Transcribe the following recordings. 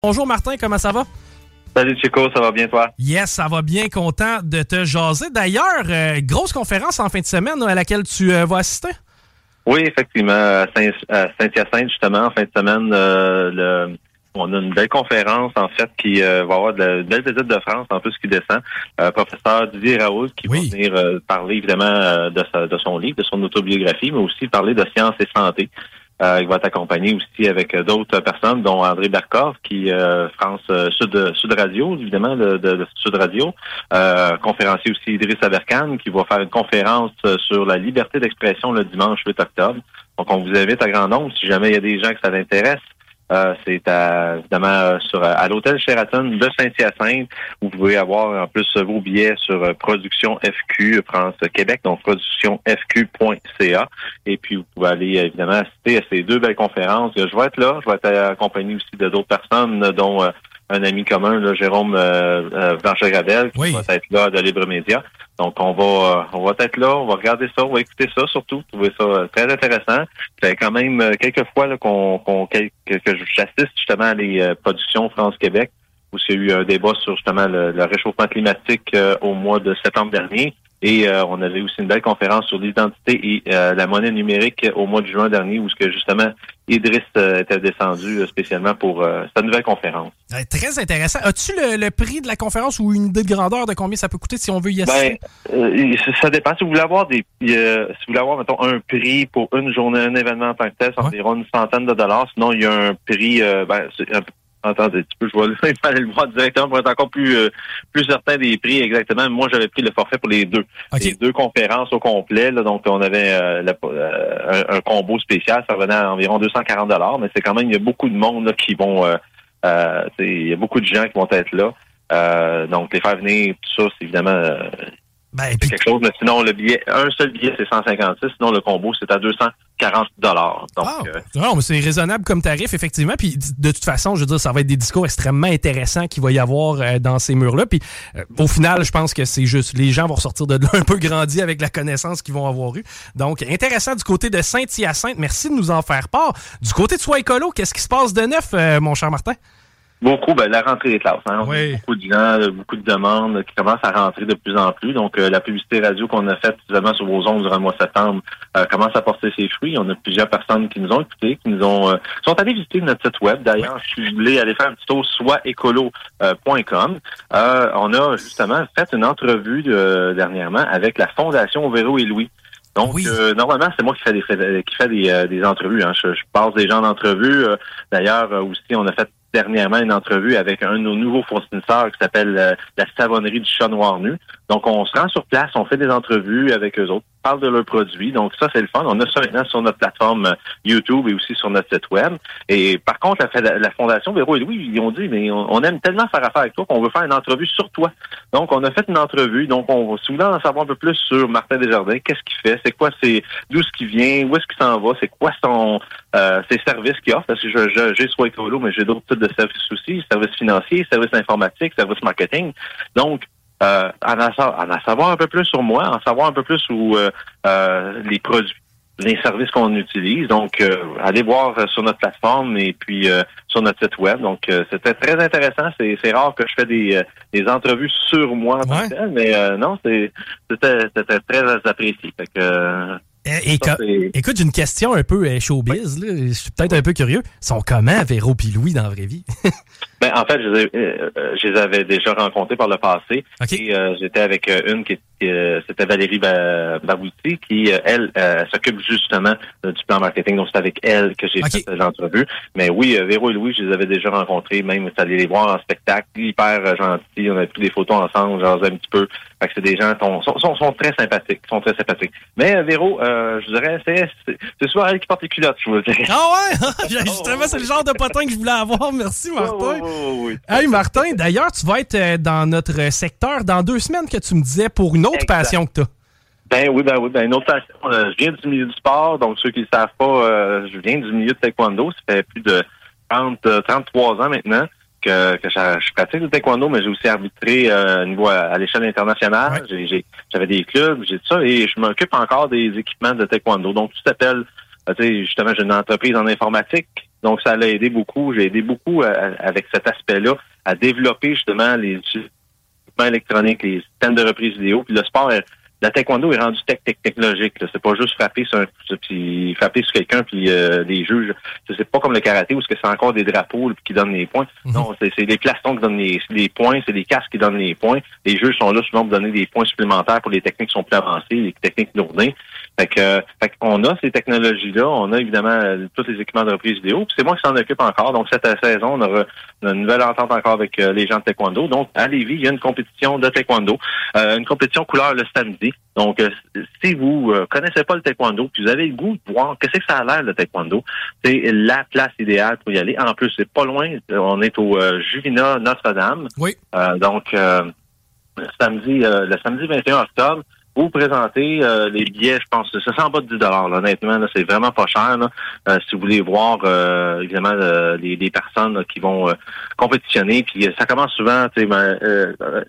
Bonjour Martin, comment ça va? Salut Chico, ça va bien toi? Yes, ça va bien, content de te jaser. D'ailleurs, euh, grosse conférence en fin de semaine à laquelle tu euh, vas assister? Oui, effectivement, à Saint-Hyacinthe, justement, en fin de semaine, euh, le, on a une belle conférence, en fait, qui va avoir de, la, belle visite de France, en plus, qui descend. professeur Didier Raoult, qui va venir parler, évidemment, de, sa, de son livre, de son autobiographie, mais aussi parler de sciences et santé. Euh, il va être accompagné aussi avec euh, d'autres personnes, dont André Berkov, qui euh, France euh, Sud, Sud Radio, évidemment, de, de, Sud Radio. conférencier aussi Idriss Aberkan, qui va faire une conférence sur la liberté d'expression le dimanche 8 octobre. Donc, on vous invite à grand nombre si jamais il y a des gens que ça intéresse. Euh, c'est évidemment euh, sur à l'hôtel Sheraton de Saint-Hyacinthe. Vous pouvez avoir en plus vos billets sur euh, Production FQ France Québec, donc productionfq.ca. Et puis vous pouvez aller évidemment assister à ces deux belles conférences. Je vais être là, je vais être accompagné aussi de d'autres personnes, dont un ami commun, là, Jérôme euh, Gradel, qui va être là de Libre Média. Donc, on va euh, on va être là, on va regarder ça, on va écouter ça surtout, trouver ça euh, très intéressant. C'est quand même euh, quelques fois qu'on qu'on que, que j'assiste justement à les productions France-Québec, où il y a eu un débat sur justement le, réchauffement climatique au mois de septembre dernier. Et on avait aussi une belle conférence sur l'identité et la monnaie numérique au mois de juin dernier, où ce que justement Idriss était descendu spécialement pour sa nouvelle conférence. Très intéressant. As-tu le, prix de la conférence ou une idée de grandeur de combien ça peut coûter si on veut y assister? Ben, euh, ça dépend. Si vous voulez avoir des, euh, si vous voulez avoir mettons un prix pour une journée, un événement en tant que tel, c'est environ une centaine de dollars. Sinon, il y a un prix, euh, ben, un, attendez, tu peux, je vais aller le voir directement pour être encore plus plus certain des prix exactement. Moi, j'avais pris le forfait pour les deux, les deux conférences au complet. Là, donc, on avait un, combo spécial, ça revenait à environ 240 dollars, mais c'est quand même il y a beaucoup de monde là, qui vont euh, il y a beaucoup de gens qui vont être là. Euh, donc, les faire venir, tout ça, c'est évidemment euh, ben, quelque chose. Mais sinon, le billet, un seul billet, c'est 156. Sinon, le combo, c'est à 240 dollars. Donc, ah, non, mais c'est raisonnable comme tarif, effectivement. Puis, de toute façon, je veux dire, ça va être des discours extrêmement intéressants qu'il va y avoir dans ces murs-là. Puis, au final, je pense que c'est juste, les gens vont ressortir de là un peu grandis avec la connaissance qu'ils vont avoir eue. Donc, intéressant du côté de Saint-Hyacinthe. Merci de nous en faire part. Du côté de Soi Écolo, qu'est-ce qui se passe de neuf, mon cher Martin? Beaucoup, ben, la rentrée des classes. Hein. Beaucoup de gens, beaucoup de demandes qui commencent à rentrer de plus en plus. Donc, euh, la publicité radio qu'on a faite vraiment sur vos ondes durant le mois de septembre euh, commence à porter ses fruits. On a plusieurs personnes qui nous ont écoutés, qui nous ont euh, sont allées visiter notre site web. D'ailleurs, si vous voulez aller faire un petit tour soitécolo.com, on a justement fait une entrevue dernièrement avec la Fondation Véro et Louis. Donc, euh, normalement, c'est moi qui fais des, qui fait des, des entrevues. Hein. Je, passe des gens d'entrevue. D'ailleurs, aussi, on a fait dernièrement une entrevue avec un de nos nouveaux fournisseurs qui s'appelle la savonnerie du chat noir nu. Donc, on se rend sur place, on fait des entrevues avec eux autres, parle de leurs produits. Donc, ça, c'est le fun. On a ça maintenant sur notre plateforme euh, YouTube et aussi sur notre site web. Et par contre, la, la Fondation Véro et Louis, ils ont dit, mais on, aime tellement faire affaire avec toi qu'on veut faire une entrevue sur toi. Donc, on a fait une entrevue. Donc, on va souvent en savoir un peu plus sur Martin Desjardins. Qu'est-ce qu'il fait? C'est quoi c'est d'où ce qu'il vient? Où est-ce qu'il s'en va? C'est quoi son euh, ses services qu'il offre? Parce que je, j'ai soit écolo, mais j'ai d'autres types de services aussi. Services financiers, services informatiques, services marketing. Donc, euh, en, en, savoir un peu plus sur moi, en savoir un peu plus sur euh, euh, les produits, les services qu'on utilise. Donc, allez voir sur notre plateforme et puis sur notre site web. Donc, c'était très intéressant. C'est rare que je fais des, des entrevues sur moi mais non, c'était très apprécié. Fait que, eh, écoute, j'ai une question un peu showbiz. Là. Je suis peut-être un peu curieux. Ils sont comment, Véro et Louis, dans la vraie vie? Ben, en fait, je les, euh, je les avais déjà rencontrés par le passé. Et euh, j'étais avec euh, une qui c'était Valérie Babouti, qui, elle, s'occupe justement du plan marketing. Donc, c'est avec elle que j'ai fait l'entrevue. Mais oui, Véro et Louis, je les avais déjà rencontrés. Même, allé les voir en spectacle. Hyper gentils. On a pris des photos ensemble, genre un petit peu. Fait que c'est des gens qui sont, sont, très sympathiques. sont très sympathiques. Mais Véro, je dirais, c'est, c'est souvent elle qui porte les culottes, je vous dire. Ah ouais? Justement, c'est le genre de potin que je voulais avoir. Merci, Martin. Oh, hey Martin, d'ailleurs, tu vas être euh, dans notre secteur dans deux semaines que tu me disais pour une autre passion que tu as. Ben oui, ben oui, ben une autre passion. Euh, je viens du milieu du sport, donc ceux qui ne savent pas, euh, je viens du milieu de taekwondo. Ça fait plus de 30, 33 ans maintenant que, que je, pratique le taekwondo, mais j'ai aussi arbitré au niveau à, l'échelle internationale. J'avais des clubs, j'ai tout ça, et je m'occupe encore des équipements de taekwondo. Donc tout s'appelle, tu sais, justement, j'ai une entreprise en informatique donc, ça l'a aidé beaucoup. J'ai aidé beaucoup euh, avec cet aspect-là à développer justement les équipements électroniques, les systèmes de reprise vidéo. Puis le sport, la taekwondo est rendu tech, tech technologique. C'est pas juste frapper sur un, puis frapper sur quelqu'un puis euh, les juges. C'est pas comme le karaté où c'est encore des drapeaux qui donnent les points. Mhm. Non, c'est les plastons qui donnent les, les points, c'est les casques qui donnent les points. Les juges sont là souvent pour donner des points supplémentaires pour les techniques qui sont plus avancées, les techniques lourdées. Fait que, fait qu'on a ces technologies-là, on a évidemment euh, tous les équipements de reprise vidéo. C'est moi qui s'en occupe encore. Donc cette saison, on aura une nouvelle entente encore avec euh, les gens de taekwondo. Donc à Lévis, il y a une compétition de taekwondo, euh, une compétition couleur le samedi. Donc si vous connaissez pas le taekwondo, puis vous avez le goût de voir qu'est-ce que ça a l'air le taekwondo, c'est la place idéale pour y aller. En plus, c'est pas loin. On est au Juvina Notre-Dame. Oui. donc samedi, le samedi 21 octobre vous présenter euh, les billets, je pense, c'est en bas de 10 là, honnêtement, c'est vraiment pas cher. Euh, si vous voulez voir, euh, évidemment, les, personnes qui vont compétitionner, puis ça commence souvent, ben,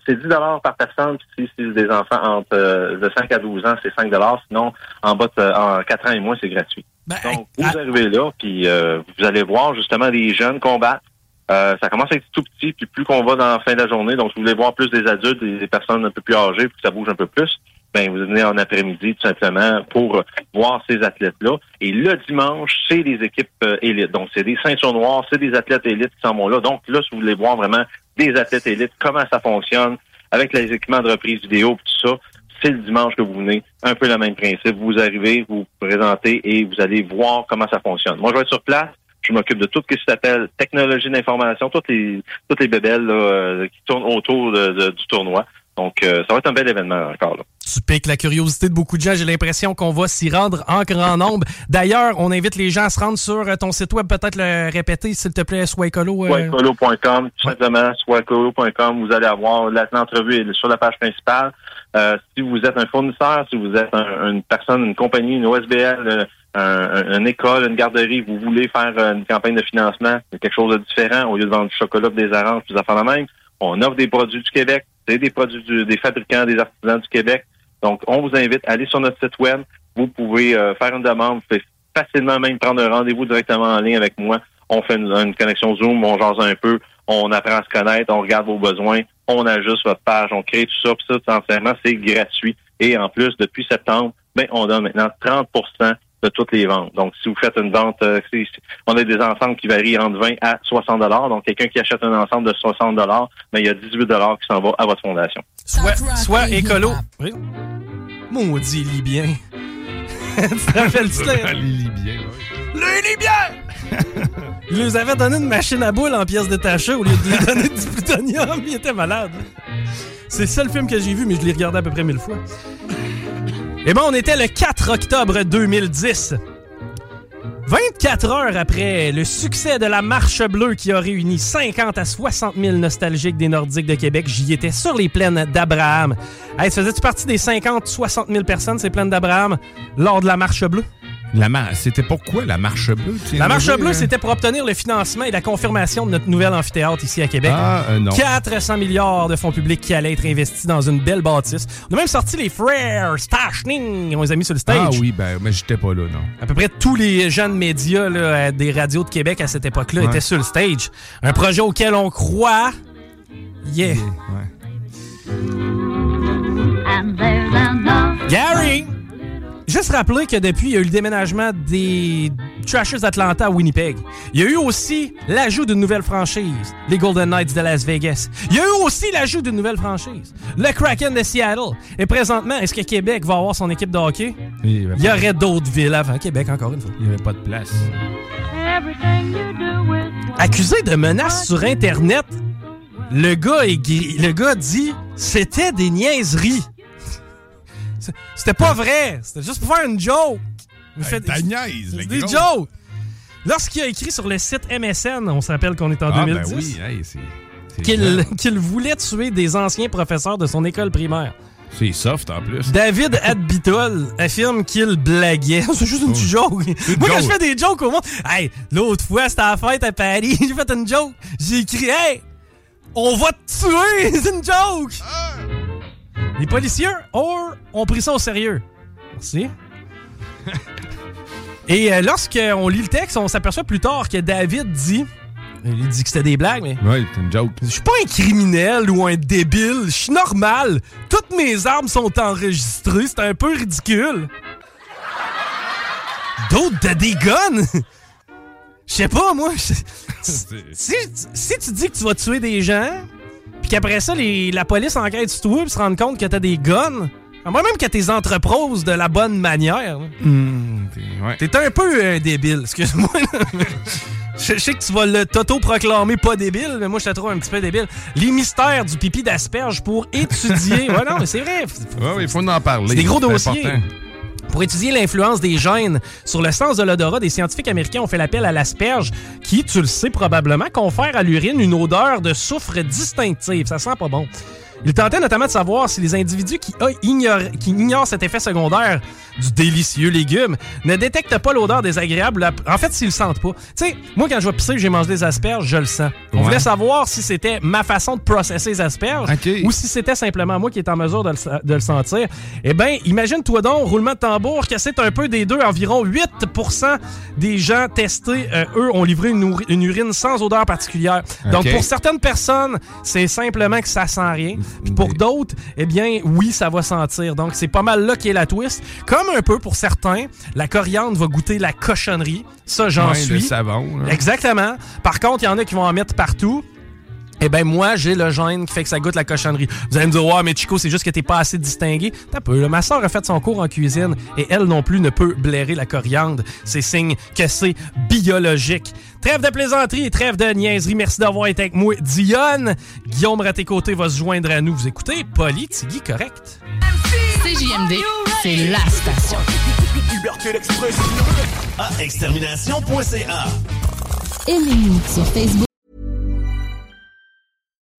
c'est 10 par personne, puis si c'est des enfants entre de 5 à 12 ans, c'est 5 sinon, en bas de en 4 ans et moins, c'est gratuit. Ben, Donc, vous arrivez là, puis vous allez voir justement les jeunes combattre. ça commence à être tout petit, puis plus qu'on va dans la fin de la journée, donc vous voulez voir plus des adultes, des, des personnes un peu plus âgées, puis que ça bouge un peu plus ben vous venez en après-midi tout simplement pour voir ces athlètes-là. Et le dimanche, c'est des équipes euh, élites. Donc, c'est des ceintures noires, c'est des athlètes élites qui s'en vont là. Donc, là, si vous voulez voir vraiment des athlètes élites, comment ça fonctionne, avec les équipements de reprise vidéo, tout ça, c'est le dimanche que vous venez. Un peu le même principe. Vous arrivez, vous, vous présentez et vous allez voir comment ça fonctionne. Moi, je vais être sur place. Je m'occupe de tout ce qui s'appelle technologie d'information, toutes les toutes les bébelles euh, qui tournent autour du tournoi. Donc, euh, ça va être un bel événement encore. Là. Tu piques la curiosité de beaucoup de gens. J'ai l'impression qu'on va s'y rendre en grand nombre. D'ailleurs, on invite les gens à se rendre sur euh, ton site web, peut-être le répéter, s'il te plaît, soicolo. Euh... tout simplement, soicolo.com. Vous allez avoir l'entrevue sur la page principale. Euh, si vous êtes un fournisseur, si vous êtes une personne, une compagnie, une OSBL, un, une école, une garderie, vous voulez faire une campagne de financement, quelque chose de différent, au lieu de vendre du chocolat, des oranges, des affaires de même, on offre des produits du Québec des produits des fabricants, des artisans du Québec. Donc, on vous invite à aller sur notre site web. Vous pouvez euh, faire une demande. Vous pouvez facilement même prendre un rendez-vous directement en ligne avec moi. On fait une, connexion Zoom, on jase un peu, on apprend à se connaître, on regarde vos besoins, on ajuste votre page, on crée tout ça. Puis ça, entièrement, c'est gratuit. Et en plus, depuis septembre, ben, on donne maintenant 30 de toutes les ventes. Donc, si vous faites une vente, euh, on a des ensembles qui varient entre 20 à 60 dollars. Donc, quelqu'un qui achète un ensemble de 60 dollars, ben, il y a 18 dollars qui s'en va à votre fondation. Soit, soit écolo. Oui. Maudit Libyen. tu te rappelles-tu? Les Libyens, oui. Les Libyens! Il nous avait donné une machine à boules en pièces détachées au lieu de lui donner du plutonium. Il était malade. C'est le seul film que j'ai vu, mais je l'ai regardé à peu près mille fois. Et bon, on était le 4 octobre 2010. 24 heures après le succès de la Marche Bleue qui a réuni 50 à 60 000 nostalgiques des Nordiques de Québec, j'y étais sur les plaines d'Abraham. Hey, faisais-tu partie des 50-60 000 personnes, ces plaines d'Abraham, lors de la Marche Bleue? C'était pourquoi la marche bleue? La Marche Bleue, euh? c'était pour obtenir le financement et la confirmation de notre nouvel amphithéâtre ici à Québec. Ah, euh, non. 400 milliards de fonds publics qui allaient être investis dans une belle bâtisse. On a même sorti les frères Stashning, on les a mis sur le stage. Ah oui, ben, mais j'étais pas là, non. À peu près tous les jeunes médias là, euh, des radios de Québec à cette époque-là Ouais. étaient sur le stage. Un projet auquel on croit. Yeah. Ouais. Gary! Juste rappeler que depuis, il y a eu le déménagement des Trashers d'Atlanta à Winnipeg. Il y a eu aussi l'ajout d'une nouvelle franchise, les Golden Knights de Las Vegas. Il y a eu aussi l'ajout d'une nouvelle franchise, le Kraken de Seattle. Et présentement, est-ce que Québec va avoir son équipe de hockey? Il y avait Il y pas- aurait d'autres villes avant Québec, encore une fois. il y avait pas de place. Accusé de menaces sur Internet, le gars, est le gars dit c'était des niaiseries. C'était pas vrai. C'était juste pour faire une joke. Il fait- ta niaise, le des gros. jokes. Lorsqu'il a écrit sur le site MSN, on se rappelle qu'on est en Ah, ben 2010, oui, hey, c'est... c'est qu'il voulait tuer des anciens professeurs de son école primaire. C'est soft, en plus. David Adbitol affirme qu'il blaguait. C'est juste une petite joke. Moi, quand je fais des jokes au monde, hey, l'autre fois, c'était à la fête à Paris, j'ai fait une joke. J'ai écrit, hey, on va te tuer, c'est une joke. Les policiers or, ont pris ça au sérieux. Merci. Et euh, lorsqu'on lit le texte, on s'aperçoit plus tard que David dit, il dit que c'était des blagues, mais Ouais, c'est une joke. je suis pas un criminel ou un débile. Je suis normal. Toutes mes armes sont enregistrées. C'est un peu ridicule. D'autres de des guns? Je sais pas, moi. Si, si tu dis que tu vas tuer des gens, qu'après ça, les- la police enquête sur toi et se rend compte que t'as des guns, moi même que t'es entreposes de la bonne manière. Hum, t'es- ouais. Un peu un débile, excuse-moi. Je je sais que tu vas le t'auto-proclamer pas débile, mais moi, je te trouve un petit peu débile. Les mystères du pipi d'asperge pour étudier. ouais, non, mais c'est vrai. Ouais, il faut en parler. C'est des gros dossiers. important. Pour étudier l'influence des gènes sur le sens de l'odorat, des scientifiques américains ont fait l'appel à l'asperge, qui, tu le sais probablement, confère à l'urine une odeur de soufre distinctive. Ça sent pas bon. Il tentait notamment de savoir si les individus qui, ignorent, qui ignorent cet effet secondaire du délicieux légume ne détectent pas l'odeur désagréable. En fait, s'ils le sentent pas. Tu sais, moi, quand je vais pisser, j'ai mangé des asperges, je le sens. On Ouais. voulait savoir si c'était ma façon de processer les asperges ou si c'était simplement moi qui est en mesure de le, sa- de le sentir. Eh bien, imagine-toi donc, roulement de tambour, que c'est un peu des deux. Environ 8% des gens testés, euh, eux, ont livré une, uri- une urine sans odeur particulière. Donc, pour certaines personnes, c'est simplement que ça sent rien. Puis pour d'autres, eh bien, oui, ça va sentir. Donc, c'est pas mal là qui est la twist. Comme un peu pour certains, la coriandre va goûter la cochonnerie. Ça, j'en Ouais, suis. Le savon. là. Exactement. Par contre, il y en a qui vont en mettre partout. Eh ben moi, j'ai le gène qui fait que ça goûte la cochonnerie. Vous allez me dire, ouais, mais Chico, c'est juste que t'es pas assez distingué. T'as peu. là. Ma soeur a fait son cours en cuisine et elle non plus ne peut blairer la coriandre. C'est signe que c'est biologique. Trêve de plaisanterie et trêve de niaiserie. Merci d'avoir été avec moi, Dionne. Guillaume à tes côtés va se joindre à nous. Vous écoutez Polly Tigui, correct? CJMD, c'est la station. Liberté d'expression à extermination.ca. Aimez-nous sur Facebook.